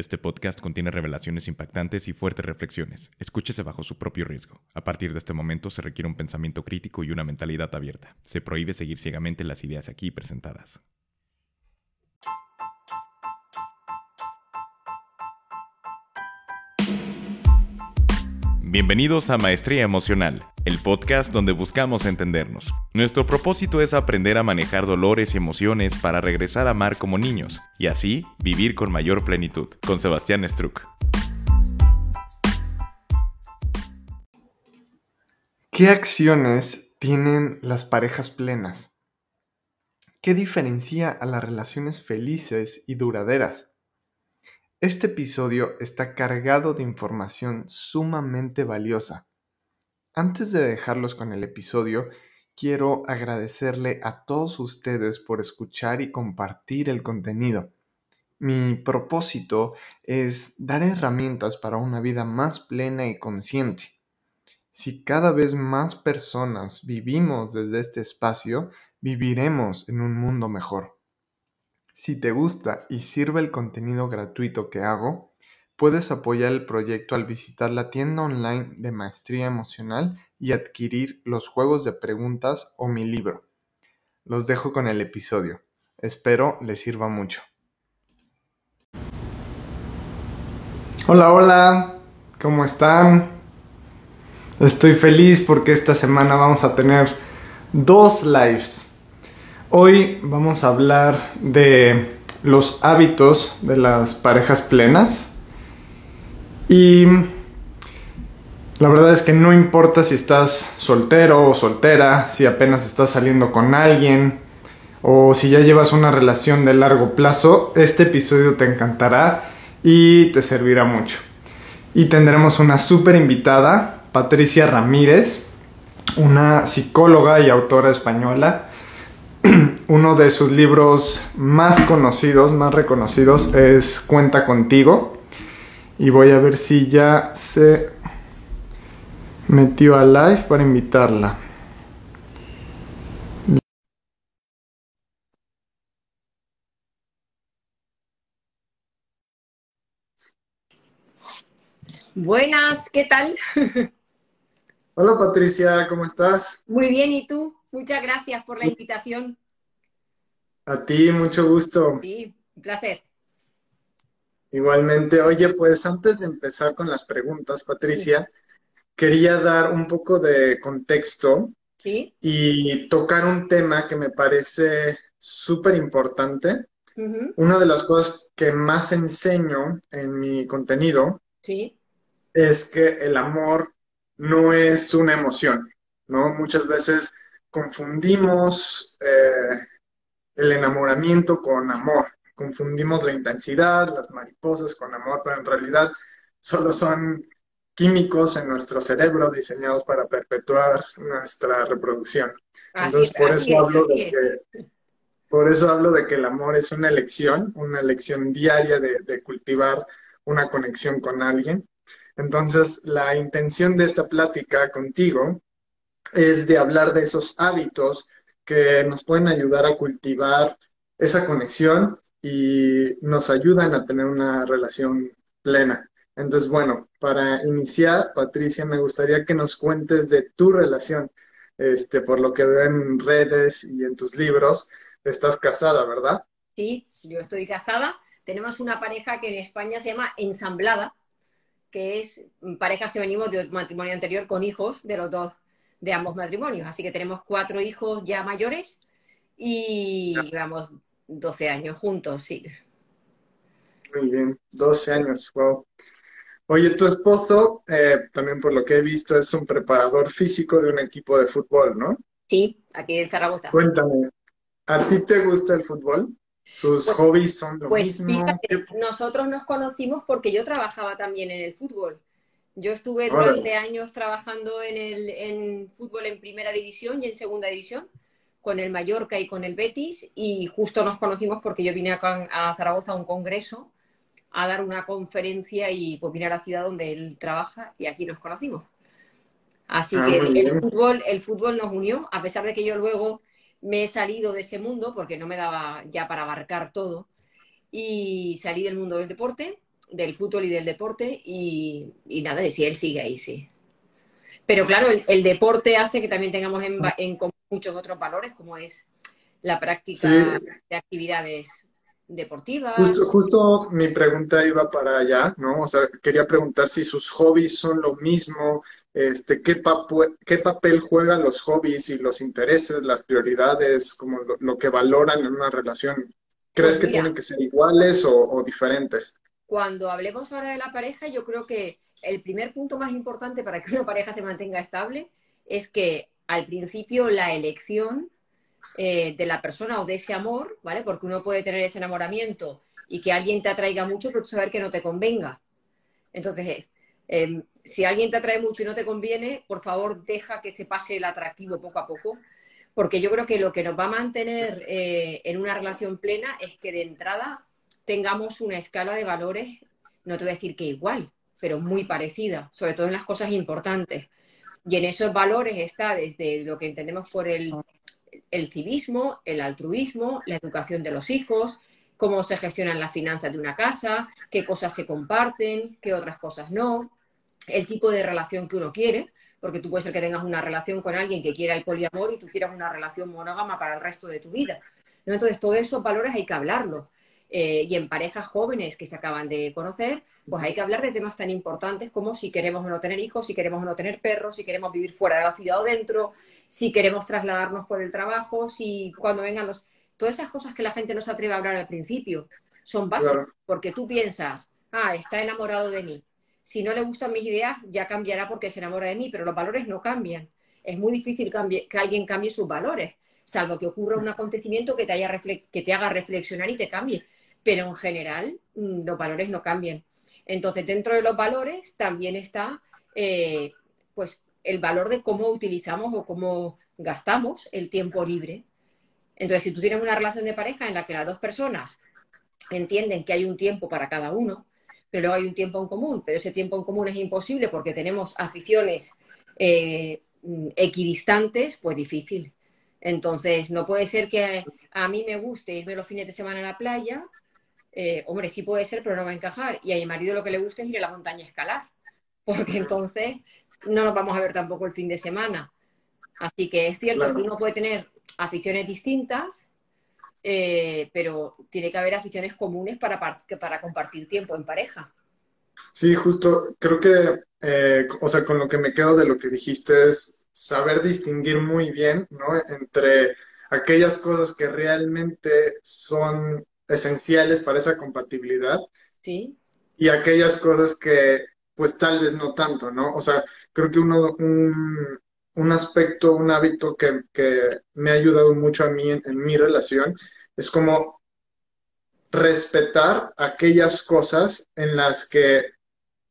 Este podcast contiene revelaciones impactantes y fuertes reflexiones. Escúchese bajo su propio riesgo. A partir de este momento se requiere un pensamiento crítico y una mentalidad abierta. Se prohíbe seguir ciegamente las ideas aquí presentadas. Bienvenidos a Maestría Emocional, el podcast donde buscamos entendernos. Nuestro propósito es aprender a manejar dolores y emociones para regresar a amar como niños y así vivir con mayor plenitud. Con Sebastián Struck. ¿Qué acciones tienen las parejas plenas? ¿Qué diferencia a las relaciones felices y duraderas? Este episodio está cargado de información sumamente valiosa. Antes de dejarlos con el episodio, quiero agradecerle a todos ustedes por escuchar y compartir el contenido. Mi propósito es dar herramientas para una vida más plena y consciente. Si cada vez más personas vivimos desde este espacio, viviremos en un mundo mejor. Si te gusta y sirve el contenido gratuito que hago, puedes apoyar el proyecto al visitar la tienda online de Maestría Emocional y adquirir los juegos de preguntas o mi libro. Los dejo con el episodio. Espero les sirva mucho. Hola, hola, ¿cómo están? Estoy feliz porque esta semana vamos a tener dos lives Hoy vamos a hablar de los hábitos de las parejas plenas. Y la verdad es que no importa si estás soltero o soltera, si apenas estás saliendo con alguien o si ya llevas una relación de largo plazo, este episodio te encantará y te servirá mucho. Y tendremos una súper invitada, Patricia Ramírez, una psicóloga y autora española uno de sus libros más conocidos, más reconocidos, es Cuenta contigo. Y voy a ver si ya se metió a live para invitarla. Buenas, ¿qué tal? Hola Patricia, ¿cómo estás? Muy bien, ¿y tú? Muchas gracias por la invitación. A ti, mucho gusto. Sí, un placer. Igualmente, oye, pues antes de empezar con las preguntas, Patricia, quería dar un poco de contexto y tocar un tema que me parece súper importante. Una de las cosas que más enseño en mi contenido es que el amor no es una emoción, ¿no? Muchas veces confundimos eh, el enamoramiento con amor, confundimos la intensidad, las mariposas con amor, pero en realidad solo son químicos en nuestro cerebro diseñados para perpetuar nuestra reproducción. Entonces, por eso hablo de que por eso hablo de que el amor es una elección, una elección diaria de, de cultivar una conexión con alguien. Entonces, la intención de esta plática contigo es de hablar de esos hábitos que nos pueden ayudar a cultivar esa conexión y nos ayudan a tener una relación plena. Entonces, bueno, para iniciar, Patricia, me gustaría que nos cuentes de tu relación. Este, por lo que veo en redes y en tus libros, estás casada, ¿verdad? Sí, yo estoy casada. Tenemos una pareja que en España se llama ensamblada, que es parejas que venimos de matrimonio anterior con hijos de los dos de ambos matrimonios. Así que tenemos cuatro hijos ya mayores y llevamos 12 años juntos, sí. Muy bien, 12 años, wow. Oye, tu esposo, eh, también por lo que he visto, es un preparador físico de un equipo de fútbol, ¿no? Sí, aquí en Zaragoza. Cuéntame, ¿a ti te gusta el fútbol? ¿Sus pues, hobbies son lo pues mismo? Pues fíjate, nosotros nos conocimos porque yo trabajaba también en el fútbol. Yo estuve durante años trabajando en el en fútbol en primera división y en segunda división con el Mallorca y con el Betis y justo nos conocimos porque yo vine a, Zaragoza a un congreso a dar una conferencia y pues vine a la ciudad donde él trabaja y aquí nos conocimos. Así ah, que el fútbol, el fútbol nos unió, a pesar de que yo luego me he salido de ese mundo porque no me daba ya para abarcar todo y salí del mundo del deporte del fútbol y del deporte y, nada, de si él sigue ahí, sí. Pero claro, el, deporte hace que también tengamos en, en, muchos otros valores, como es la práctica de actividades deportivas. Justo, justo mi pregunta iba para allá, ¿no? O sea, quería preguntar si sus hobbies son lo mismo, este, ¿qué, qué papel juegan los hobbies y los intereses, las prioridades, como lo, que valoran en una relación. ¿Crees pues que tienen que ser iguales o, diferentes? Cuando hablemos ahora de la pareja, yo creo que el primer punto más importante para que una pareja se mantenga estable es que al principio la elección eh, de la persona o de ese amor, ¿vale? Porque uno puede tener ese enamoramiento y que alguien te atraiga mucho, pero tú saber que no te convenga. Entonces, Em, si alguien te atrae mucho y no te conviene, por favor deja que se pase el atractivo poco a poco, porque yo creo que lo que nos va a mantener eh, en una relación plena es que de entrada tengamos una escala de valores, no te voy a decir que igual, pero muy parecida, sobre todo en las cosas importantes. Y en esos valores está desde lo que entendemos por el, el civismo, el altruismo, la educación de los hijos, cómo se gestionan las finanzas de una casa, qué cosas se comparten, qué otras cosas no, el tipo de relación que uno quiere, porque tú puedes ser que tengas una relación con alguien que quiera el poliamor y tú quieras una relación monógama para el resto de tu vida. Entonces, todos esos valores hay que hablarlos. Eh, y en parejas jóvenes que se acaban de conocer, pues hay que hablar de temas tan importantes como si queremos o no tener hijos, si queremos o no tener perros, si queremos vivir fuera de la ciudad o dentro, si queremos trasladarnos por el trabajo, si cuando vengan los... Todas esas cosas que la gente no se atreve a hablar al principio son básicas, porque tú piensas, ah, está enamorado de mí, si no le gustan mis ideas, ya cambiará porque se enamora de mí, pero los valores no cambian. Es muy difícil que alguien cambie sus valores, salvo que ocurra un acontecimiento que te, haya que te haga reflexionar y te cambie. Pero en general, mm, los valores no cambian. Entonces, dentro de los valores también está eh, pues, el valor de cómo utilizamos o cómo gastamos el tiempo libre. Entonces, si tú tienes una relación de pareja en la que las dos personas entienden que hay un tiempo para cada uno, pero luego hay un tiempo en común, pero ese tiempo en común es imposible porque tenemos aficiones eh, equidistantes, pues difícil. Entonces, no puede ser que a mí me guste irme los fines de semana a la playa. Eh, hombre, sí puede ser, pero no va a encajar. Y a mi marido lo que le gusta es ir a la montaña a escalar, porque entonces no nos vamos a ver tampoco el fin de semana. Así que es cierto que uno puede tener aficiones distintas, eh, pero tiene que haber aficiones comunes para, para compartir tiempo en pareja. Sí, justo, creo que, eh, o sea, con lo que me quedo de lo que dijiste es saber distinguir muy bien, ¿no? Entre aquellas cosas que realmente son esenciales para esa compatibilidad. Sí. Y aquellas cosas que, pues tal vez no tanto, ¿no? O sea, creo que uno, un, un aspecto, un hábito que, me ha ayudado mucho a mí en, mi relación es como respetar aquellas cosas en las que,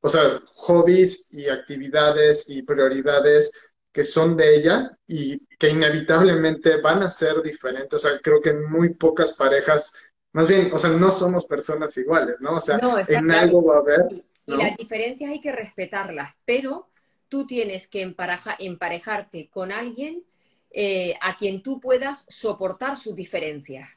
o sea, hobbies y actividades y prioridades que son de ella y que inevitablemente van a ser diferentes. O sea, creo que en muy pocas parejas, más bien, o sea, no somos personas iguales, ¿no? O sea, en algo va a haber. Y, y las diferencias hay que respetarlas, pero tú tienes que emparejarte con alguien eh, a quien tú puedas soportar sus diferencias.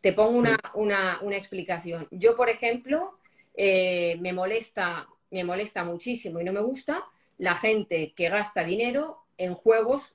Te pongo una, explicación. Yo, por ejemplo, eh, me, molesta, me molesta muchísimo y no me gusta la gente que gasta dinero en juegos,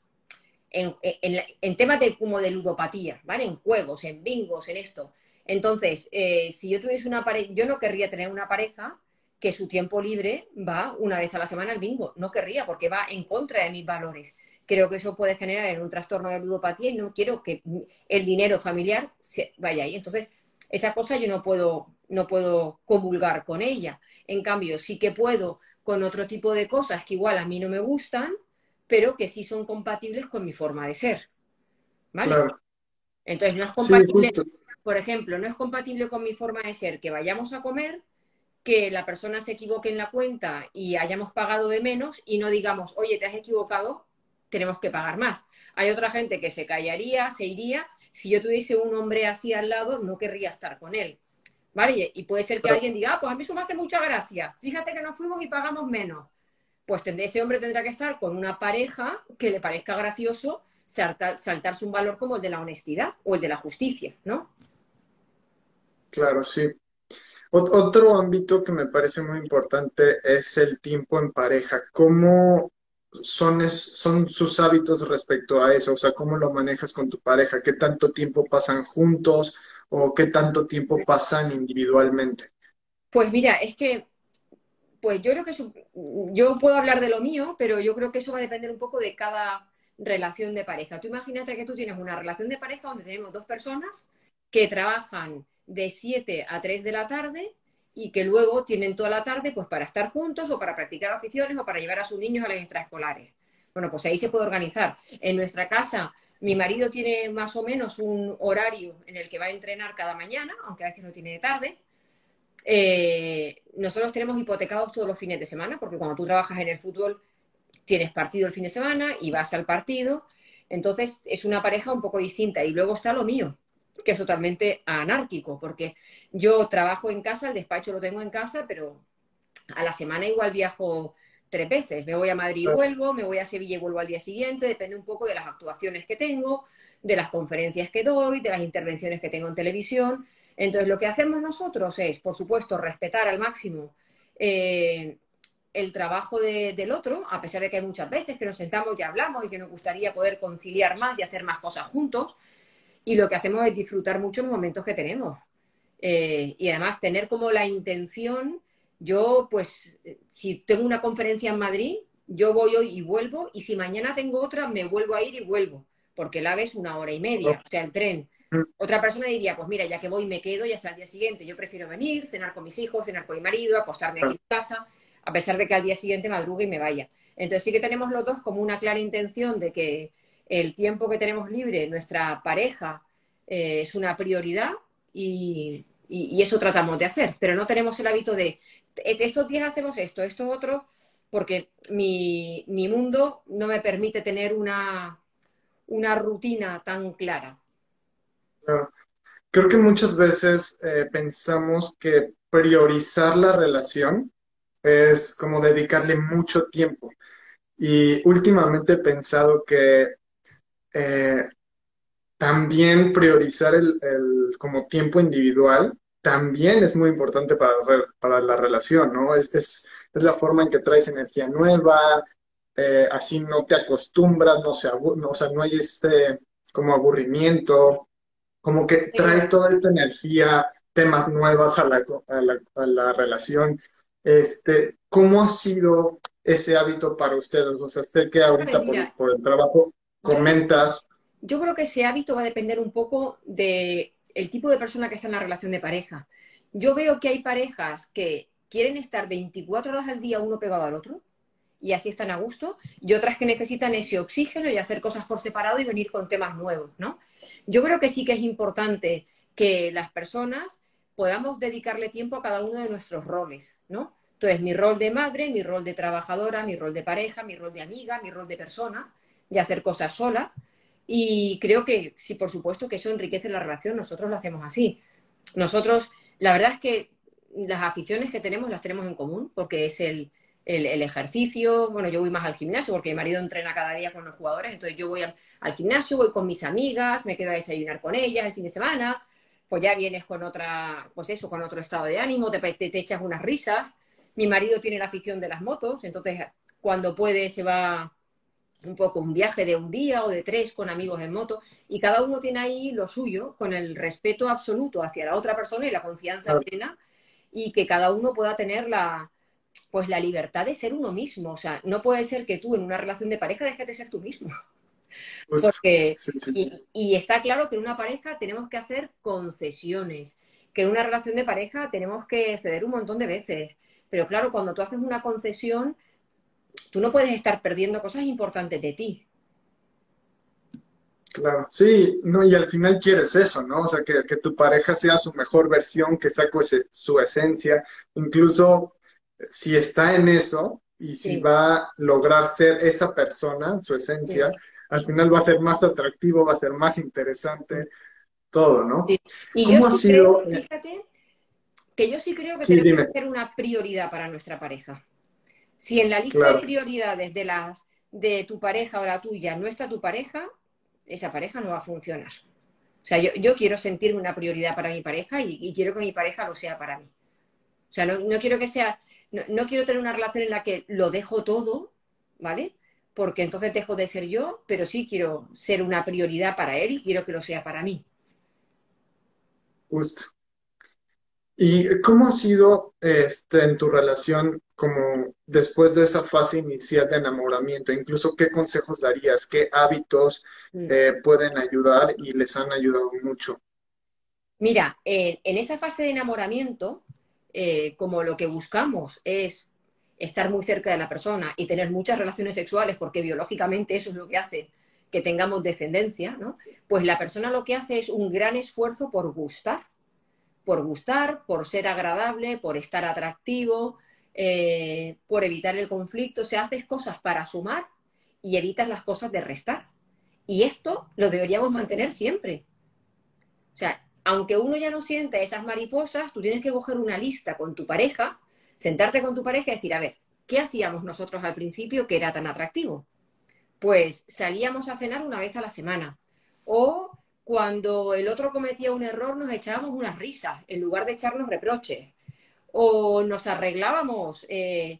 en, temas de, como de ludopatía, ¿vale? En juegos, en bingos, en esto. Entonces, eh, si yo tuviese una pareja, yo no querría tener una pareja que su tiempo libre va una vez a la semana al bingo. No querría, porque va en contra de mis valores. Creo que eso puede generar en un trastorno de ludopatía y no quiero que el dinero familiar se vaya ahí. Entonces, esa cosa yo no puedo, no puedo comulgar con ella. En cambio, sí que puedo con otro tipo de cosas que igual a mí no me gustan, pero que sí son compatibles con mi forma de ser. ¿Vale? Entonces, no es compatible, por ejemplo, no es compatible con mi forma de ser que vayamos a comer que la persona se equivoque en la cuenta y hayamos pagado de menos y no digamos, oye, te has equivocado, tenemos que pagar más. Hay otra gente que se callaría, se iría. Si yo tuviese un hombre así al lado, no querría estar con él. ¿Vale? Y puede ser que alguien diga, ah, pues a mí eso me hace mucha gracia. Fíjate que nos fuimos y pagamos menos. Pues ese hombre tendrá que estar con una pareja que le parezca gracioso saltarse un valor como el de la honestidad o el de la justicia, ¿no? Claro, sí. Otro ámbito que me parece muy importante es el tiempo en pareja. ¿Cómo son, son sus hábitos respecto a eso? O sea, ¿cómo lo manejas con tu pareja? ¿Qué tanto tiempo pasan juntos o qué tanto tiempo pasan individualmente? Pues mira, es que, pues yo creo que yo puedo hablar de lo mío, pero yo creo que eso va a depender un poco de cada relación de pareja. Tú imagínate que tú tienes una relación de pareja donde tenemos dos personas que trabajan de 7 a 3 de la tarde y que luego tienen toda la tarde pues para estar juntos o para practicar aficiones o para llevar a sus niños a las extraescolares. Bueno, pues ahí se puede organizar. En nuestra casa, mi marido tiene más o menos un horario en el que va a entrenar cada mañana, aunque a veces no tiene de tarde. Eh, nosotros tenemos hipotecados todos los fines de semana, porque cuando tú trabajas en el fútbol tienes partido el fin de semana y vas al partido. Entonces es una pareja un poco distinta. Y luego está lo mío que es totalmente anárquico, porque yo trabajo en casa, el despacho lo tengo en casa, pero a la semana igual viajo tres veces. Me voy a Madrid y vuelvo, me voy a Sevilla y vuelvo al día siguiente, depende un poco de las actuaciones que tengo, de las conferencias que doy, de las intervenciones que tengo en televisión. Entonces, lo que hacemos nosotros es, por supuesto, respetar al máximo eh, el trabajo del otro, a pesar de que hay muchas veces que nos sentamos y hablamos y que nos gustaría poder conciliar más y hacer más cosas juntos, y lo que hacemos es disfrutar mucho los momentos que tenemos. Eh, y además tener como la intención, yo pues, si tengo una conferencia en Madrid, yo voy hoy y vuelvo, y si mañana tengo otra, me vuelvo a ir y vuelvo, porque la ves una hora y media, o sea, el tren. Mm. Otra persona diría, pues mira, ya que voy me quedo y hasta el día siguiente. Yo prefiero venir, cenar con mis hijos, cenar con mi marido, acostarme aquí en casa, a pesar de que al día siguiente madrugue y me vaya. Entonces sí que tenemos los dos como una clara intención de que el tiempo que tenemos libre, nuestra pareja, eh, es una prioridad y, eso tratamos de hacer. Pero no tenemos el hábito de, estos días hacemos esto, esto otro, porque mi, mundo no me permite tener una, una rutina tan clara. Creo que muchas veces eh, pensamos que priorizar la relación es como dedicarle mucho tiempo. Y últimamente he pensado que eh, también priorizar el, como tiempo individual también es muy importante para, para la relación, ¿no? Es, es, la forma en que traes energía nueva, eh, así no te acostumbras, no, se no, o sea, no hay este como aburrimiento, como que traes toda esta energía, temas nuevos a la, a la, relación. Este, ¿Cómo ha sido ese hábito para ustedes? O sea, sé que ahorita por, el trabajo comentas yo creo que ese hábito va a depender un poco del tipo de persona que está en la relación de pareja. Yo veo que hay parejas que quieren estar 24 horas al día uno pegado al otro y así están a gusto, y otras que necesitan ese oxígeno y hacer cosas por separado y venir con temas nuevos, ¿no? Yo creo que sí que es importante que las personas podamos dedicarle tiempo a cada uno de nuestros roles, ¿no? Entonces, mi rol de madre, mi rol de trabajadora, mi rol de pareja, mi rol de amiga, mi rol de persona, y hacer cosas sola, y creo que sí, por supuesto, que eso enriquece la relación. Nosotros lo hacemos así. Nosotros, la verdad es que las aficiones que tenemos las tenemos en común, porque es el, ejercicio. Bueno, yo voy más al gimnasio porque mi marido entrena cada día con los jugadores, entonces yo voy al, gimnasio, voy con mis amigas, me quedo a desayunar con ellas el fin de semana, pues ya vienes con otra, pues eso, con otro estado de ánimo, te, te echas unas risas. Mi marido tiene la afición de las motos, entonces cuando puede se va un poco un viaje de un día o de tres con amigos en moto y cada uno tiene ahí lo suyo con el respeto absoluto hacia la otra persona y la confianza plena y que cada uno pueda tener la pues la libertad de ser uno mismo, o sea, no puede ser que tú en una relación de pareja dejes de ser tú mismo. Pues, Porque, Y, está claro que en una pareja tenemos que hacer concesiones, que en una relación de pareja tenemos que ceder un montón de veces. Pero claro, cuando tú haces una concesión, tú no puedes estar perdiendo cosas importantes de ti. Claro, sí, no, y al final quieres eso, ¿no? O sea, que, tu pareja sea su mejor versión, que saque su esencia, incluso si está en eso y si va a lograr ser esa persona, su esencia, al final va a ser más atractivo, va a ser más interesante, todo, ¿no? Y yo sí creo, fíjate, que yo sí creo que tenemos que ser una prioridad para nuestra pareja. Si en la lista de prioridades de las de tu pareja o la tuya no está tu pareja, esa pareja no va a funcionar. O sea, yo, quiero sentirme una prioridad para mi pareja y, quiero que mi pareja lo sea para mí. sea, no, quiero que sea, no, quiero tener una relación en la que lo dejo todo, ¿vale? Porque entonces dejo de ser yo, pero sí quiero ser una prioridad para él y quiero que lo sea para mí. Justo. ¿Y cómo ha sido este, en tu relación como después de esa fase inicial de enamoramiento? Incluso, ¿qué consejos darías? ¿Qué hábitos mm. eh, pueden ayudar y les han ayudado mucho? Mira, en esa fase de enamoramiento, eh, como lo que buscamos es estar muy cerca de la persona y tener muchas relaciones sexuales, porque biológicamente eso es lo que hace que tengamos descendencia, ¿no? Pues la persona lo que hace es un gran esfuerzo por gustar, por gustar, por ser agradable, por estar atractivo, eh, por evitar el conflicto. O sea, haces cosas para sumar y evitas las cosas de restar. Y esto lo deberíamos mantener siempre. O sea, aunque uno ya no siente esas mariposas, tú tienes que coger una lista con tu pareja, sentarte con tu pareja y decir, a ver, ¿qué hacíamos nosotros al principio que era tan atractivo? Pues salíamos a cenar una vez a la semana. O cuando el otro cometía un error nos echábamos unas risas en lugar de echarnos reproches. O nos arreglábamos eh,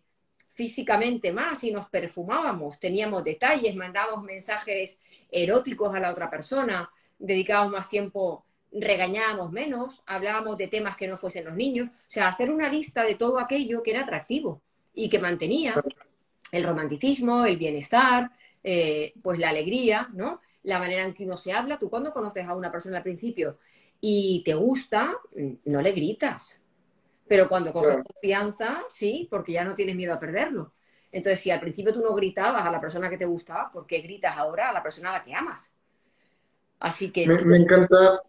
físicamente más y nos perfumábamos, teníamos detalles, mandábamos mensajes eróticos a la otra persona, dedicábamos más tiempo regañábamos menos, hablábamos de temas que no fuesen los niños, o sea, hacer una lista de todo aquello que era atractivo y que mantenía el romanticismo, el bienestar, eh, pues la alegría, ¿no? La manera en que uno se habla. Tú cuando conoces a una persona al principio y te gusta, no le gritas. Pero cuando coges confianza, sí, porque ya no tienes miedo a perderlo. Entonces, si al principio tú no gritabas a la persona que te gustaba, ¿por qué gritas ahora a la persona a la que amas? Así que... me encanta,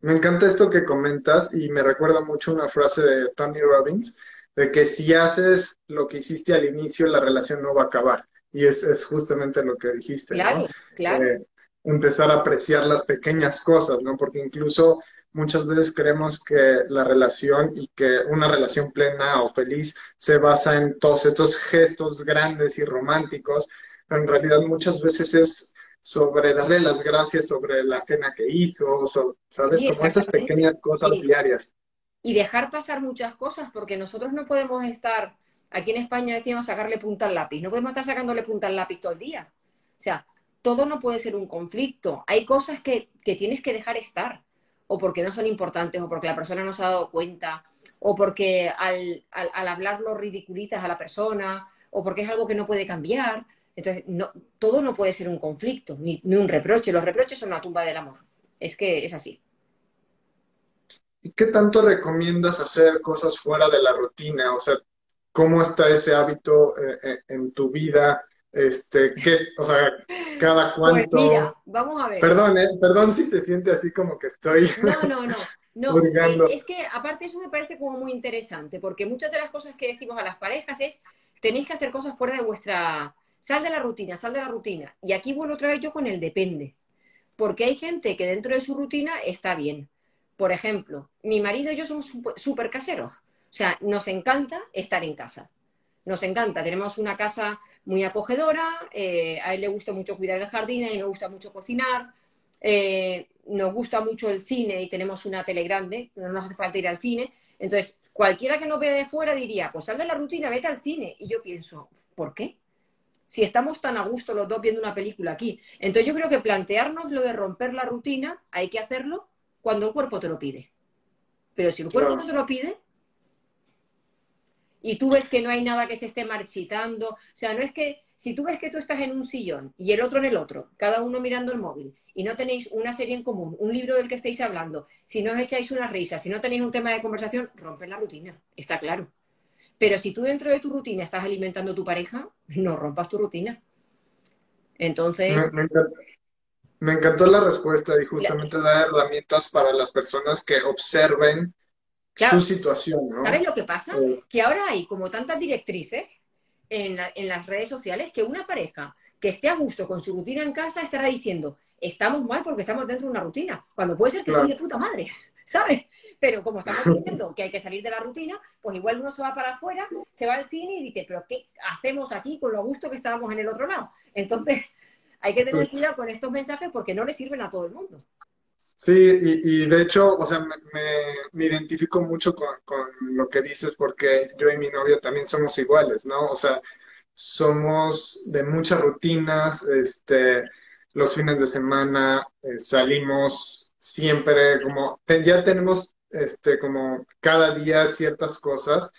me encanta esto que comentas y me recuerda mucho una frase de Tony Robbins, de que si haces lo que hiciste al inicio, la relación no va a acabar. Y es, justamente lo que dijiste, claro, Claro, eh, empezar a apreciar las pequeñas cosas, ¿no? Porque incluso muchas veces creemos que la relación y que una relación plena o feliz se basa en todos estos gestos grandes y románticos, pero en realidad muchas veces es sobre darle las gracias sobre la cena que hizo, ¿sabes? Como esas pequeñas cosas diarias. Y dejar pasar muchas cosas, porque nosotros no podemos estar, aquí en España decíamos sacarle punta al lápiz, no podemos estar sacándole punta al lápiz todo el día. O sea, todo no puede ser un conflicto. Hay cosas que, que tienes que dejar estar, o porque no son importantes, o porque la persona no se ha dado cuenta, o porque al, al, al hablarlo ridiculizas a la persona, o porque es algo que no puede cambiar. Entonces, no, todo no puede ser un conflicto, ni, un reproche. Los reproches son la tumba del amor. Es que es así. ¿Y qué tanto recomiendas hacer cosas fuera de la rutina? O sea, ¿cómo está ese hábito eh, eh, en tu vida? Este, ¿qué, o sea, cada pues cuánto. Pues mira, vamos a ver. Perdón, eh, perdón si se siente así como que estoy. No, no, no. No, es que aparte eso me parece como muy interesante, porque muchas de las cosas que decimos a las parejas es tenéis que hacer cosas fuera de vuestra Sal de la rutina, sal de la rutina. Y aquí vuelvo otra vez yo con el depende. Porque hay gente que dentro de su rutina está bien. Por ejemplo, mi marido y yo somos súper caseros. O sea, nos encanta estar en casa. Nos encanta. Tenemos una casa muy acogedora. Eh, a él le gusta mucho cuidar el jardín, a mí me gusta mucho cocinar. Eh, nos gusta mucho el cine y tenemos una tele grande. No nos hace falta ir al cine. Entonces, cualquiera que nos vea de fuera diría, pues sal de la rutina, vete al cine. Y yo pienso, ¿por qué? si estamos tan a gusto los dos viendo una película aquí. Entonces yo creo que plantearnos lo de romper la rutina hay que hacerlo cuando el cuerpo te lo pide. Pero si el cuerpo no te lo pide y tú ves que no hay nada que se esté marchitando, o sea, no es que si tú ves que tú estás en un sillón y el otro en el otro, cada uno mirando el móvil, y no tenéis una serie en común, un libro del que estáis hablando, si no os echáis una risa, si no tenéis un tema de conversación, romper la rutina, está claro. Pero si tú dentro de tu rutina estás alimentando a tu pareja, no rompas tu rutina. Entonces... Me, encantó la respuesta y justamente da herramientas para las personas que observen su situación. ¿no? ¿Sabes lo que pasa? Que ahora hay como tantas directrices en, en las redes sociales que una pareja que esté a gusto con su rutina en casa estará diciendo, estamos mal porque estamos dentro de una rutina, cuando puede ser que claro. de puta madre, ¿sabes? Pero como estamos diciendo que hay que salir de la rutina, pues igual uno se va para afuera, se va al cine y dice, pero ¿qué hacemos aquí con lo gusto que estábamos en el otro lado? Entonces, hay que tener cuidado con estos mensajes porque no le sirven a todo el mundo. Sí, y, de hecho, o sea, me, me, identifico mucho con, con, lo que dices porque yo y mi novio también somos iguales, ¿no? O sea, somos de muchas rutinas, este, los fines de semana eh, salimos siempre como, ya tenemos este, como cada día ciertas cosas,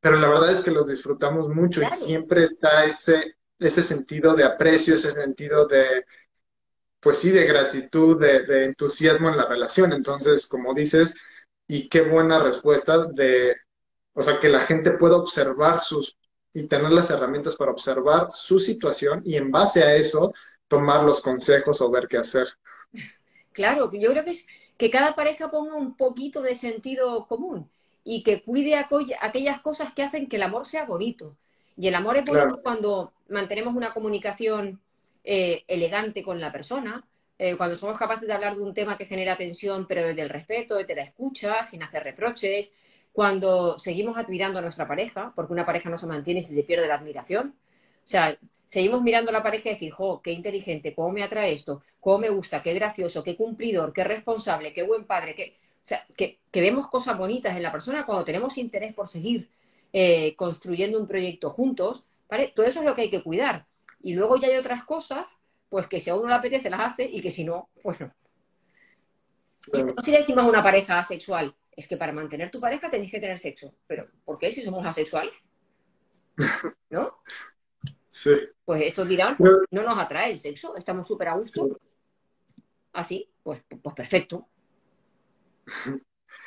pero la verdad es que los disfrutamos mucho y siempre está ese, ese sentido de aprecio, ese sentido de, pues sí, de gratitud, de, entusiasmo en la relación. Entonces, como dices, y qué buena respuesta de, o sea, que la gente pueda observar sus y tener las herramientas para observar su situación y en base a eso tomar los consejos o ver qué hacer. Claro, yo creo que es que cada pareja ponga un poquito de sentido común y que cuide aquellas cosas que hacen que el amor sea bonito. Y el amor es bonito cuando mantenemos una comunicación eh, elegante con la persona, eh, cuando somos capaces de hablar de un tema que genera tensión, pero desde el respeto, desde la escucha, sin hacer reproches, cuando seguimos admirando a nuestra pareja, porque una pareja no se mantiene si se pierde la admiración. O sea, seguimos mirando a la pareja y decir, jo, qué inteligente, cómo me atrae esto, cómo me gusta, qué gracioso, qué cumplidor, qué responsable, qué buen padre, que, o sea, que, vemos cosas bonitas en la persona cuando tenemos interés por seguir eh, construyendo un proyecto juntos, ¿vale? Todo eso es lo que hay que cuidar. Y luego ya hay otras cosas, pues que si a uno le apetece las hace y que si no, pues no. Si le decimos a una pareja asexual, es que para mantener tu pareja tenéis que tener sexo. Pero, ¿por qué si somos asexuales? ¿No? Sí. Pues estos dirán, no nos atrae el sexo, estamos súper a gusto. Así, pues, pues perfecto.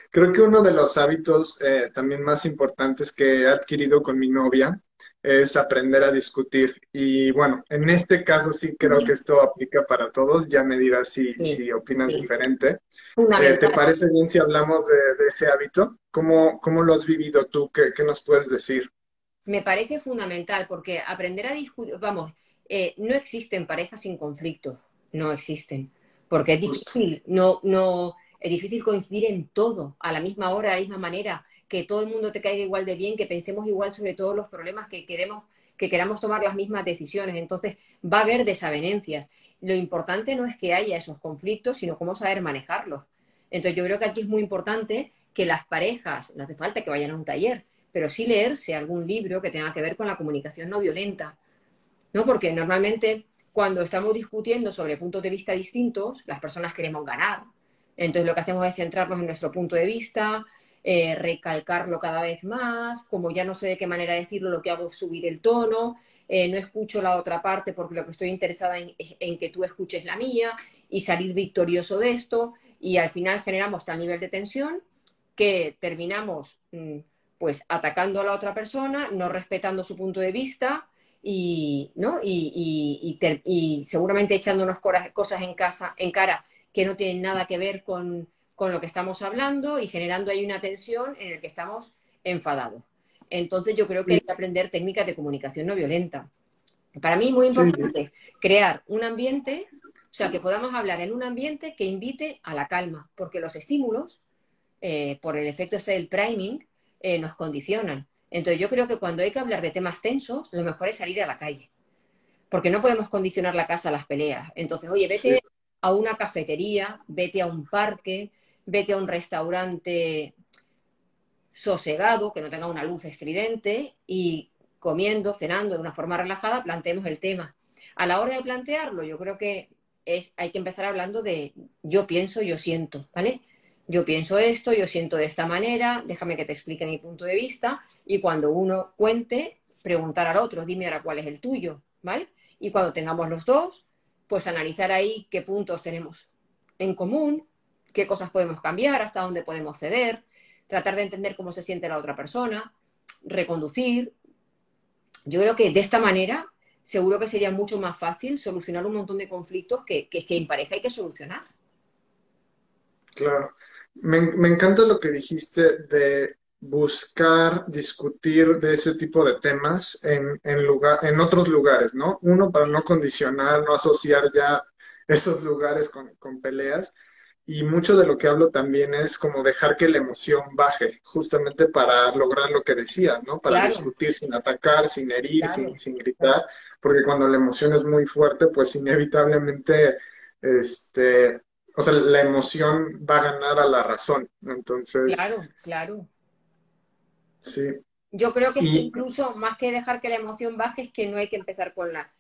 Creo que uno de los hábitos eh, también más importantes que he adquirido con mi novia es aprender a discutir. Y bueno, en este caso sí creo que esto aplica para todos. Ya me dirás si, si opinan diferente. Eh, ¿Te parece bien si hablamos de, ese hábito? ¿Cómo, ¿Cómo, lo has vivido tú? ¿Qué, ¿Qué, nos puedes decir? Me parece fundamental porque aprender a discutir, vamos, eh, no existen parejas sin conflicto, no existen, porque es difícil, no, no, es difícil coincidir en todo, a la misma hora, de la misma manera, que todo el mundo te caiga igual de bien, que pensemos igual sobre todos los problemas, que queremos, que queramos tomar las mismas decisiones. Entonces, va a haber desavenencias. Lo importante no es que haya esos conflictos, sino cómo saber manejarlos. Entonces, yo creo que aquí es muy importante que las parejas, no hace falta que vayan a un taller, pero sí leerse algún libro que tenga que ver con la comunicación no violenta. ¿No? Porque normalmente cuando estamos discutiendo sobre puntos de vista distintos, las personas queremos ganar, entonces lo que hacemos es centrarnos en nuestro punto de vista, eh, recalcarlo cada vez más, como ya no sé de qué manera decirlo, lo que hago es subir el tono, eh, no escucho la otra parte porque lo que estoy interesada en, en que tú escuches la mía y salir victorioso de esto y al final generamos tal nivel de tensión que terminamos mm, pues atacando a la otra persona, no respetando su punto de vista y, ¿no? y, y, y seguramente echándonos cosas en, casa, en cara que no tienen nada que ver con, lo que estamos hablando y generando ahí una tensión en el que estamos enfadados. Entonces yo creo que hay que aprender técnicas de comunicación no violenta. Para mí muy importante crear un ambiente, o sea, que podamos hablar en un ambiente que invite a la calma, porque los estímulos, eh, por el efecto este del priming, eh, nos condicionan. Entonces yo creo que cuando hay que hablar de temas tensos, lo mejor es salir a la calle, porque no podemos condicionar la casa a las peleas. Entonces, oye, vete a una cafetería, vete a un parque, vete a un restaurante sosegado, que no tenga una luz estridente y comiendo, cenando de una forma relajada, planteemos el tema. A la hora de plantearlo, yo creo que es, hay que empezar hablando de yo pienso, yo siento, ¿vale? Yo pienso esto, yo siento de esta manera, déjame que te explique mi punto de vista y cuando uno cuente, preguntar al otro, dime ahora cuál es el tuyo, ¿vale? Y cuando tengamos los dos, pues analizar ahí qué puntos tenemos en común, qué cosas podemos cambiar, hasta dónde podemos ceder, tratar de entender cómo se siente la otra persona, reconducir. Yo creo que de esta manera seguro que sería mucho más fácil solucionar un montón de conflictos que, que, que en pareja hay que solucionar. Claro. Me, me, encanta lo que dijiste de buscar discutir de ese tipo de temas en, en, lugar, en otros lugares, ¿no? Uno, para no condicionar, no asociar ya esos lugares con, con peleas. Y mucho de lo que hablo también es como dejar que la emoción baje, justamente para lograr lo que decías, ¿no? Para discutir sin atacar, sin herir, sin, sin gritar, porque cuando la emoción es muy fuerte, pues inevitablemente este, o sea, la emoción va a ganar a la razón. Entonces. Claro, claro. Sí. Yo creo que incluso más que dejar que la emoción baje, es que no hay que empezar con la.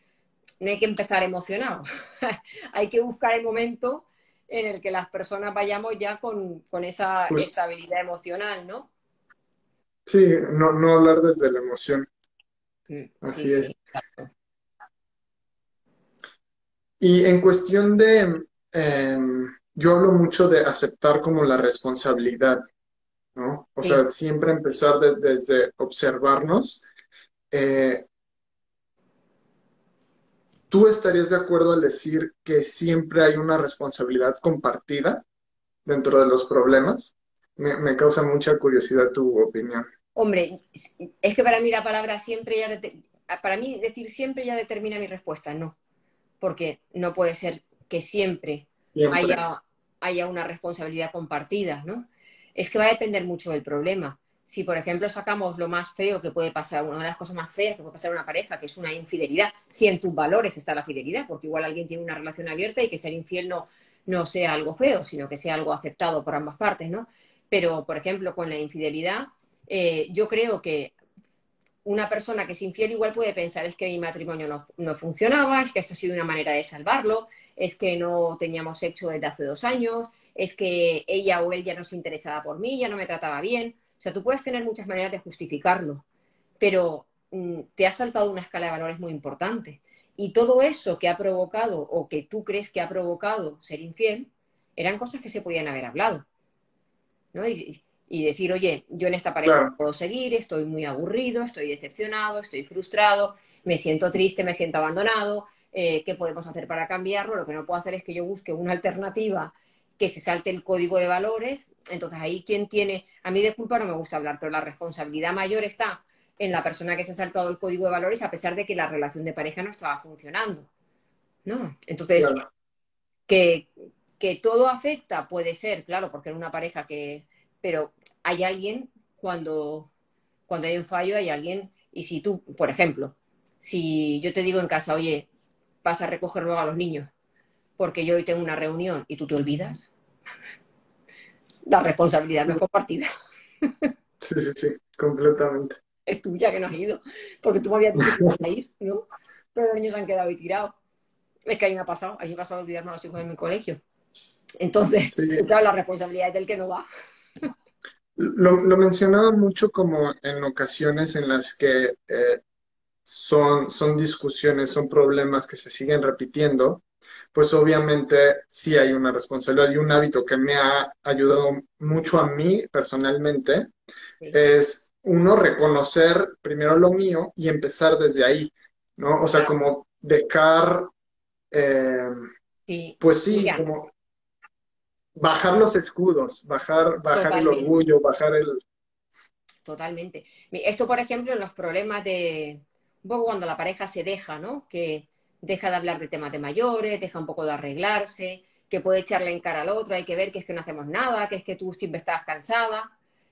No hay que empezar emocionado. hay que buscar el momento en el que las personas vayamos ya con, esa pues estabilidad emocional, ¿no? Sí, no, no hablar desde la emoción. Mm, Así es. y en cuestión de, em, yo hablo mucho de aceptar como la responsabilidad, ¿no? O sea, siempre empezar desde observarnos. Eh, ¿Tú estarías de acuerdo al decir que siempre hay una responsabilidad compartida dentro de los problemas? Me, causa mucha curiosidad tu opinión. Hombre, es que para mí la palabra siempre ya, para mí decir siempre ya determina mi respuesta, no. Porque no puede ser que siempre, Haya, haya una responsabilidad compartida, ¿no? Es que va a depender mucho del problema. Si, por ejemplo, sacamos lo más feo que puede pasar, una de las cosas más feas que puede pasar en una pareja, que es una infidelidad, si en tus valores está la fidelidad, porque igual alguien tiene una relación abierta y que ser infiel no, no sea algo feo, sino que sea algo aceptado por ambas partes, ¿no? Pero, por ejemplo, con la infidelidad, eh, yo creo que una persona que es infiel igual puede pensar es que mi matrimonio no, no, funcionaba, es que esto ha sido una manera de salvarlo, es que no teníamos sexo desde hace dos años, es que ella o él ya no se interesaba por mí, ya no me trataba bien. O sea, tú puedes tener muchas maneras de justificarlo, pero mm, te ha saltado una escala de valores muy importante. Y todo eso que ha provocado o que tú crees que ha provocado ser infiel, eran cosas que se podían haber hablado. ¿no? Y, decir, oye, yo en esta pareja no puedo seguir, estoy muy aburrido, estoy decepcionado, estoy frustrado, me siento triste, me siento abandonado, eh, ¿qué podemos hacer para cambiarlo? Lo que no puedo hacer es que yo busque una alternativa que se salte el código de valores. Entonces ahí quien tiene, a mí de culpa no me gusta hablar, pero la responsabilidad mayor está en la persona que se ha saltado el código de valores a pesar de que la relación de pareja no estaba funcionando. ¿No? Entonces, que, que todo afecta puede ser, claro, porque en una pareja que... Pero hay alguien cuando, cuando hay un fallo, hay alguien, y si tú, por ejemplo, si yo te digo en casa, oye, vas a recoger luego a los niños, porque yo hoy tengo una reunión y tú te olvidas, la responsabilidad no es compartida. Sí, sí, sí, completamente. Es tuya que no has ido, porque tú me habías dicho que ibas a ir, ¿no? Pero los niños se han quedado ahí tirados. Es que a mí me ha pasado, a mí me ha pasado olvidarme a los hijos de mi colegio. Entonces, esa es la responsabilidad del que no va. Lo, lo, mencionaba mucho como en ocasiones en las que eh, son, son discusiones, son problemas que se siguen repitiendo, pues obviamente sí hay una responsabilidad y un hábito que me ha ayudado mucho a mí personalmente es uno reconocer primero lo mío y empezar desde ahí, ¿no? O sea, como dejar, eh, pues sí, como bajar los escudos, bajar, bajar el orgullo, bajar el... Totalmente. Esto, por ejemplo, en los problemas de, un poco cuando la pareja se deja, ¿no? Que deja de hablar de temas de mayores, deja un poco de arreglarse, que puede echarle en cara al otro, hay que ver que es que no hacemos nada, que es que tú siempre estás cansada,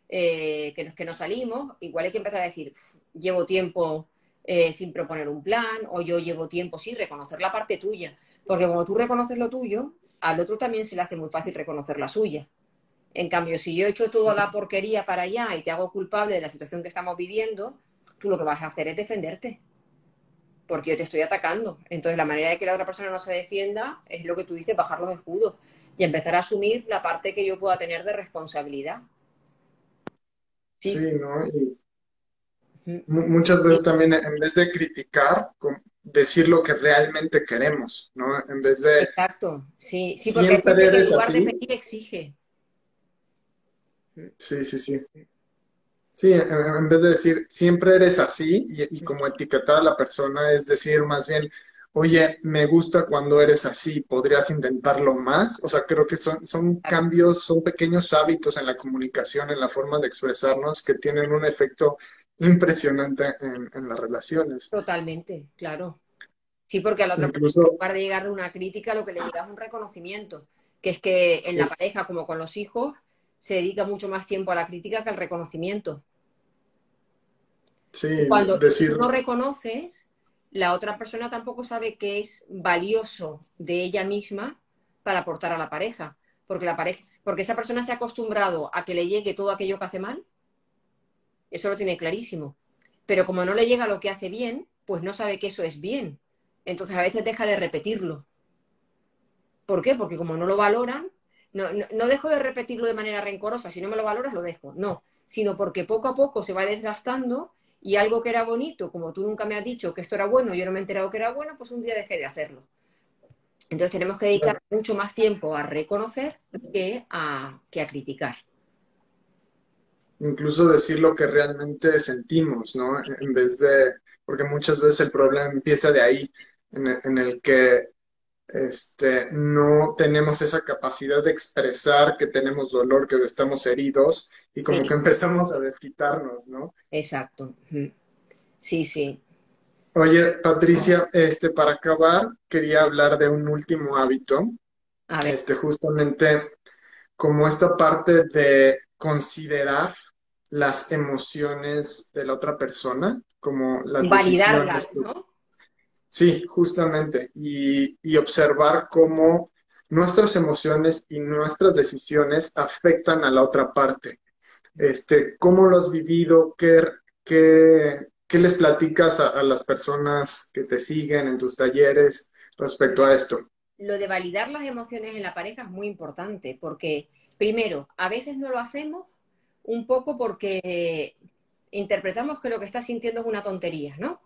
eh, que, no, que no salimos. Igual hay que empezar a decir, llevo tiempo eh, sin proponer un plan, o yo llevo tiempo sin reconocer la parte tuya. Porque cuando tú reconoces lo tuyo, al otro también se le hace muy fácil reconocer la suya. En cambio, si yo he hecho toda la porquería para allá y te hago culpable de la situación que estamos viviendo, tú lo que vas a hacer es defenderte. Porque yo te estoy atacando. Entonces, la manera de que la otra persona no se defienda es lo que tú dices, bajar los escudos y empezar a asumir la parte que yo pueda tener de responsabilidad. Sí, ¿no? muchas veces también, en vez de criticar, decir lo que realmente queremos, ¿no? En vez de... Exacto, sí, sí porque siempre eres en lugar de pedir exige. Sí, sí, sí. Sí, en vez de decir siempre eres así y, como etiquetar a la persona es decir más bien, oye, me gusta cuando eres así, podrías intentarlo más. O sea, creo que son, son cambios, son pequeños hábitos en la comunicación, en la forma de expresarnos que tienen un efecto impresionante en, las relaciones. Totalmente, claro. Sí, porque a la otra persona, en lugar de llegarle una crítica, lo que le llega es un reconocimiento, que es que en la pareja, como con los hijos, se dedica mucho más tiempo a la crítica que al reconocimiento. Sí, Cuando decir... no reconoces, la otra persona tampoco sabe que es valioso de ella misma para aportar a la pareja, porque la pareja, porque esa persona se ha acostumbrado a que le llegue todo aquello que hace mal, eso lo tiene clarísimo. Pero como no le llega lo que hace bien, pues no sabe que eso es bien. Entonces a veces deja de repetirlo. ¿Por qué? Porque como no lo valoran, no, no, dejo de repetirlo de manera rencorosa, si no me lo valoras lo dejo, no, sino porque poco a poco se va desgastando y algo que era bonito, como tú nunca me has dicho que esto era bueno, yo no me he enterado que era bueno, pues un día dejé de hacerlo. Entonces tenemos que dedicar mucho más tiempo a reconocer que a, que a criticar. Incluso decir lo que realmente sentimos, ¿no? En vez de, porque muchas veces el problema empieza de ahí, en en el que este, no tenemos esa capacidad de expresar que tenemos dolor, que estamos heridos y como que empezamos a desquitarnos, ¿no? Exacto. Sí, sí. Oye, Patricia, este, para acabar, quería hablar de un último hábito. A ver. Este, justamente como esta parte de considerar las emociones de la otra persona, como las Validarlas, ¿no? Sí, justamente. Y, observar cómo nuestras emociones y nuestras decisiones afectan a la otra parte. Este, ¿Cómo lo has vivido? ¿Qué, qué, les platicas a, las personas que te siguen en tus talleres respecto a esto? Lo de validar las emociones en la pareja es muy importante porque, primero, a veces no lo hacemos un poco porque interpretamos que lo que estás sintiendo es una tontería, ¿no?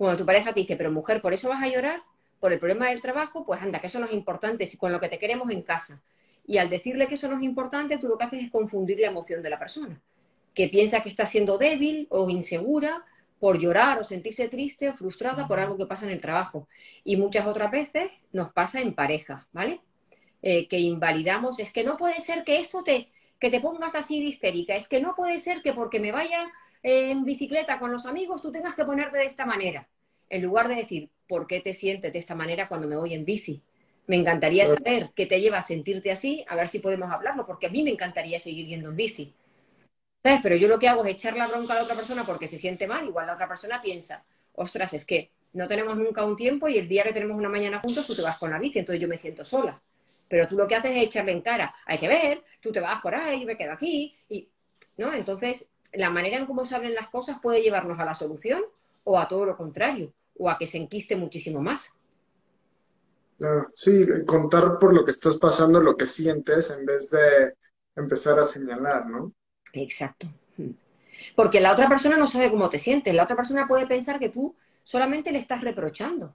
Cuando tu pareja te dice, pero mujer, ¿por eso vas a llorar? ¿Por el problema del trabajo? Pues anda, que eso no es importante, con lo que te queremos en casa. Y al decirle que eso no es importante, tú lo que haces es confundir la emoción de la persona, que piensa que está siendo débil o insegura por llorar o sentirse triste o frustrada por algo que pasa en el trabajo. Y muchas otras veces nos pasa en pareja, ¿vale? Eh, que invalidamos, es que no puede ser que esto te, que te pongas así de histérica, es que no puede ser que porque me vaya en bicicleta con los amigos, tú tengas que ponerte de esta manera. En lugar de decir, ¿por qué te sientes de esta manera cuando me voy en bici? Me encantaría saber qué te lleva a sentirte así, a ver si podemos hablarlo, porque a mí me encantaría seguir yendo en bici. ¿Sabes? Pero yo lo que hago es echar la bronca a la otra persona porque se siente mal, igual la otra persona piensa, ostras, es que no tenemos nunca un tiempo y el día que tenemos una mañana juntos tú te vas con la bici, entonces yo me siento sola. Pero tú lo que haces es echarle en cara, hay que ver, tú te vas por ahí, yo me quedo aquí, y, ¿no? Entonces, la manera en cómo se abren las cosas puede llevarnos a la solución o a todo lo contrario, o a que se enquiste muchísimo más. sí, contar por lo que estás pasando, lo que sientes, en vez de empezar a señalar, ¿no? Exacto. Porque la otra persona no sabe cómo te sientes, la otra persona puede pensar que tú solamente le estás reprochando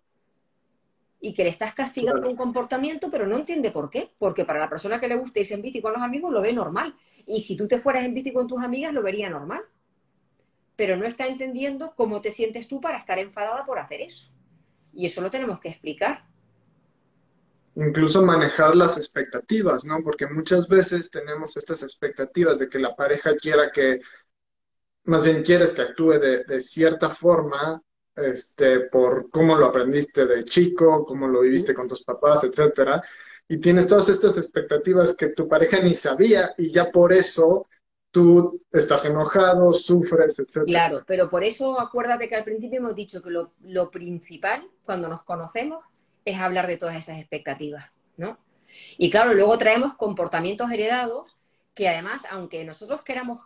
y que le estás castigando un comportamiento, pero no entiende por qué. Porque para la persona que le gusta irse en bici con los amigos lo ve normal. Y si tú te fueras en bici con tus amigas, lo vería normal. Pero no está entendiendo cómo te sientes tú para estar enfadada por hacer eso. Y eso lo tenemos que explicar. Incluso manejar las expectativas, ¿no? Porque muchas veces tenemos estas expectativas de que la pareja quiera que, más bien quieres que actúe de, de cierta forma este, por cómo lo aprendiste de chico, cómo lo viviste con tus papás, etcétera, y tienes todas estas expectativas que tu pareja ni sabía y ya por eso tú estás enojado, sufres, etcétera. Claro, pero por eso acuérdate que al principio hemos dicho que lo, lo principal cuando nos conocemos es hablar de todas esas expectativas, ¿no? Y claro, luego traemos comportamientos heredados que además, aunque nosotros queramos,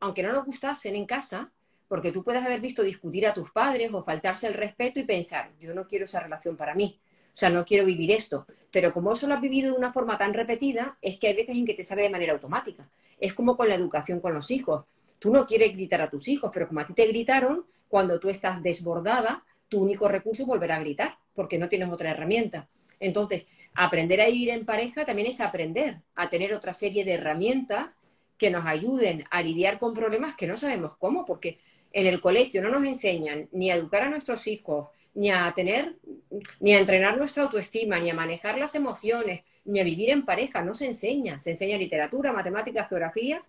aunque no nos gustasen en casa, porque tú puedes haber visto discutir a tus padres o faltarse el respeto y pensar, yo no quiero esa relación para mí, o sea, no quiero vivir esto. Pero como eso lo has vivido de una forma tan repetida, es que hay veces en que te sale de manera automática. Es como con la educación con los hijos. Tú no quieres gritar a tus hijos, pero como a ti te gritaron, cuando tú estás desbordada, tu único recurso es volver a gritar, porque no tienes otra herramienta. Entonces, aprender a vivir en pareja también es aprender a tener otra serie de herramientas que nos ayuden a lidiar con problemas que no sabemos cómo, porque en el colegio no nos enseñan ni a educar a nuestros hijos, ni a tener, ni a entrenar nuestra autoestima, ni a manejar las emociones, ni a vivir en pareja, no se enseña. Se enseña literatura, matemáticas, geografía,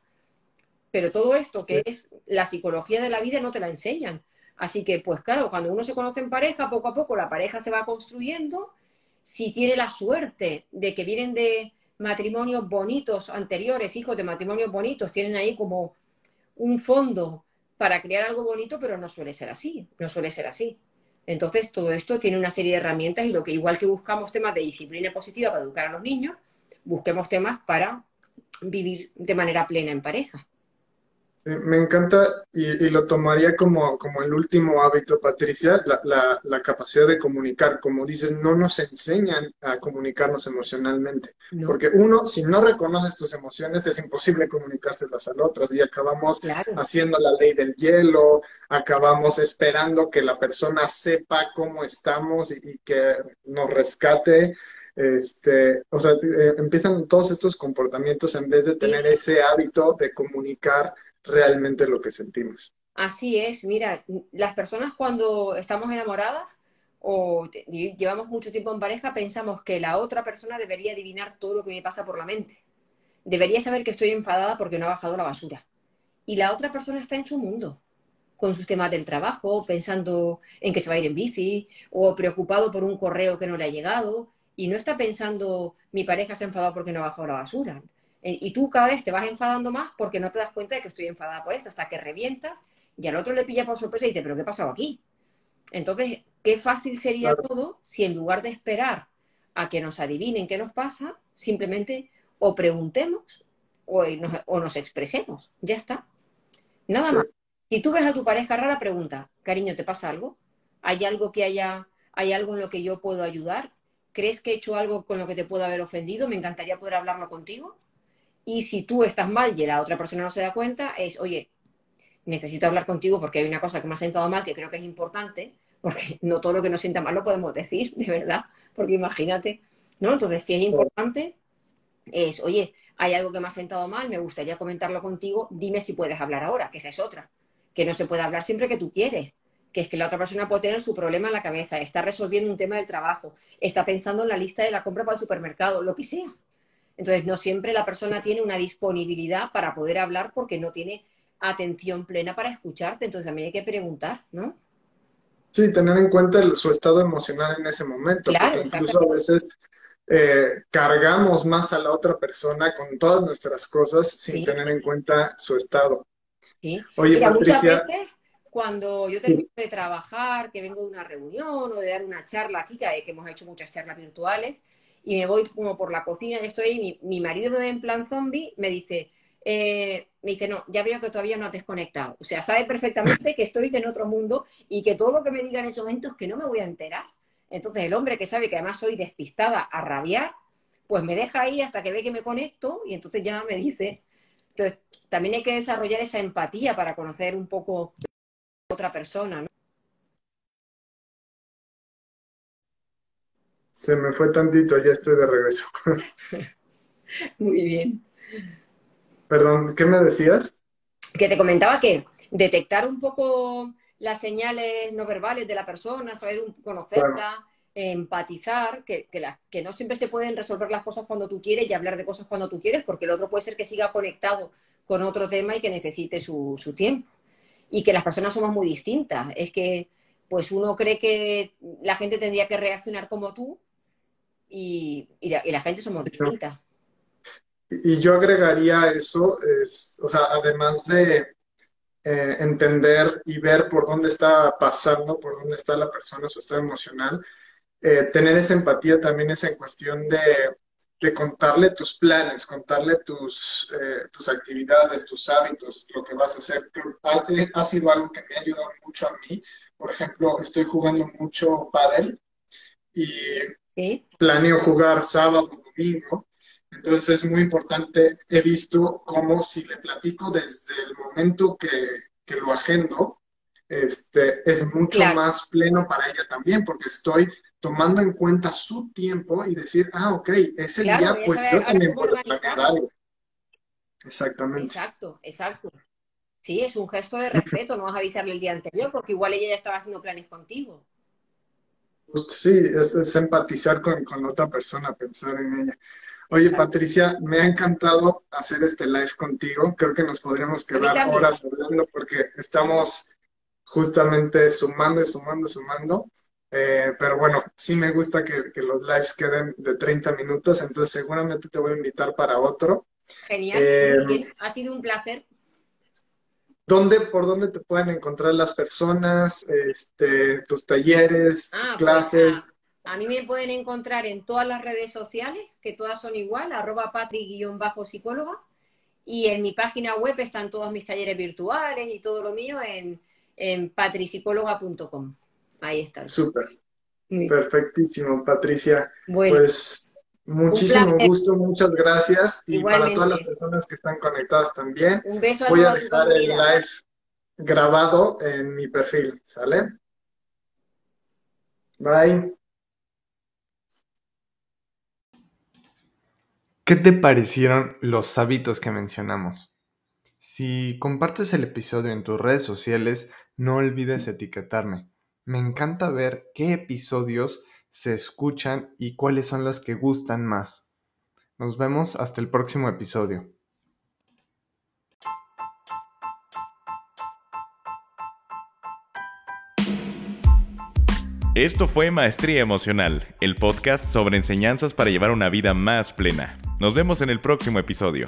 pero todo esto que es la psicología de la vida no te la enseñan. Así que, pues claro, cuando uno se conoce en pareja, poco a poco la pareja se va construyendo. Si tiene la suerte de que vienen de matrimonios bonitos anteriores, hijos de matrimonios bonitos, tienen ahí como un fondo para crear algo bonito, pero no suele ser así, no suele ser así. Entonces, todo esto tiene una serie de herramientas y lo que igual que buscamos temas de disciplina positiva para educar a los niños, busquemos temas para vivir de manera plena en pareja. Me encanta y, lo tomaría como, como, el último hábito, Patricia, la, la, capacidad de comunicar. Como dices, no nos enseñan a comunicarnos emocionalmente. Porque uno, si no reconoces tus emociones, es imposible comunicárselas a otras y acabamos haciendo la ley del hielo, acabamos esperando que la persona sepa cómo estamos y, que nos rescate. Este, o sea, eh, empiezan todos estos comportamientos en vez de tener ese hábito de comunicar realmente lo que sentimos. Así es, mira, las personas cuando estamos enamoradas o llevamos mucho tiempo en pareja pensamos que la otra persona debería adivinar todo lo que me pasa por la mente. Debería saber que estoy enfadada porque no ha bajado la basura. Y la otra persona está en su mundo, con sus temas del trabajo, pensando en que se va a ir en bici, o preocupado por un correo que no le ha llegado, y no está pensando mi pareja se ha enfadado porque no ha bajado la basura. Eh, y tú cada vez te vas enfadando más porque no te das cuenta de que estoy enfadada por esto, hasta que revientas y al otro le pilla por sorpresa y dice, pero ¿qué ha pasado aquí? Entonces, qué fácil sería todo si en lugar de esperar a que nos adivinen qué nos pasa, simplemente o preguntemos o nos, expresemos. Ya está. Nada más. Si tú ves a tu pareja rara, pregunta, cariño, ¿te pasa algo? ¿Hay algo que haya, hay algo en lo que yo puedo ayudar? ¿Crees que he hecho algo con lo que te puedo haber ofendido? Me encantaría poder hablarlo contigo. Y si tú estás mal y la otra persona no se da cuenta, es, oye, necesito hablar contigo porque hay una cosa que me ha sentado mal que creo que es importante, porque no todo lo que nos sienta mal lo podemos decir, de verdad, porque imagínate, ¿no? Entonces, si es importante, es, oye, hay algo que me ha sentado mal, me gustaría comentarlo contigo, dime si puedes hablar ahora, que esa es otra, que no se puede hablar siempre que tú quieres, que es que la otra persona puede tener su problema en la cabeza, está resolviendo un tema del trabajo, está pensando en la lista de la compra para el supermercado, lo que sea. Entonces, no siempre la persona tiene una disponibilidad para poder hablar porque no tiene atención plena para escucharte. Entonces, también hay que preguntar, ¿no? Sí, tener en cuenta su estado emocional en ese momento, porque incluso a veces eh, cargamos más a la otra persona con todas nuestras cosas sin tener en cuenta su estado. Sí. Oye, Patricia. Muchas veces, cuando yo termino de trabajar, que vengo de una reunión o de dar una charla aquí, que hemos hecho muchas charlas virtuales, y me voy como por la cocina y estoy ahí, mi, marido me ve en plan zombie, me dice, eh, me dice, no, ya veo que todavía no has desconectado. O sea, sabe perfectamente que estoy en otro mundo y que todo lo que me diga en ese momento es que no me voy a enterar. Entonces el hombre que sabe que además soy despistada a rabiar, pues me deja ahí hasta que ve que me conecto y entonces ya me dice. Entonces también hay que desarrollar esa empatía para conocer un poco otra persona, ¿no? Se me fue tantito, ya estoy de regreso. Muy bien. Perdón, ¿qué me decías? Que te comentaba que detectar un poco las señales no verbales de la persona, saber conocerla, empatizar, que, que, no siempre se pueden resolver las cosas cuando tú quieres y hablar de cosas cuando tú quieres, porque el otro puede ser que siga conectado con otro tema y que necesite su, su tiempo. Y que las personas somos muy distintas. Es que pues uno cree que la gente tendría que reaccionar como tú y, la, gente somos distintas. Y yo agregaría eso, es, o sea, además de eh, entender y ver por dónde está pasando, por dónde está la persona, su estado emocional, eh, tener esa empatía también es en cuestión de, contarle tus planes, contarle tus, eh, tus actividades, tus hábitos, lo que vas a hacer. Ha, ha, sido algo que me ha ayudado mucho a mí. Por ejemplo, estoy jugando mucho pádel y Planeo jugar sábado, domingo. Entonces es muy importante, he visto cómo si le platico desde el momento que, lo agendo, este, es mucho más pleno para ella también, porque estoy tomando en cuenta su tiempo y decir, ah, ok, ese día pues yo también puedo planear algo. Exactamente. Exacto, exacto. Sí, es un gesto de respeto, no vas a avisarle el día anterior, porque igual ella ya estaba haciendo planes contigo sí, es, empatizar con, con, otra persona, pensar en ella. Oye, Patricia, me ha encantado hacer este live contigo. Creo que nos podríamos quedar horas hablando porque estamos justamente sumando y sumando, sumando. Eh, pero bueno, sí me gusta que, que, los lives queden de 30 minutos, entonces seguramente te voy a invitar para otro. Genial, eh, ha sido un placer. ¿Dónde, ¿Por dónde te pueden encontrar las personas, este, tus talleres, ah, pues, clases? a, mí me pueden encontrar en todas las redes sociales, que todas son igual, arroba patri-psicóloga. Y en mi página web están todos mis talleres virtuales y todo lo mío en, en patricicóloga.com. Ahí está. Súper. Perfectísimo, Patricia. Pues muchísimo gusto, muchas gracias. Y para todas las personas que están conectadas también, Un beso voy a dejar el live grabado en mi perfil, ¿sale? Bye. ¿Qué te parecieron los hábitos que mencionamos? Si compartes el episodio en tus redes sociales, no olvides etiquetarme. Me encanta ver qué episodios se escuchan y cuáles son los que gustan más. Nos vemos hasta el próximo episodio. Esto fue Maestría Emocional, el podcast sobre enseñanzas para llevar una vida más plena. Nos vemos en el próximo episodio.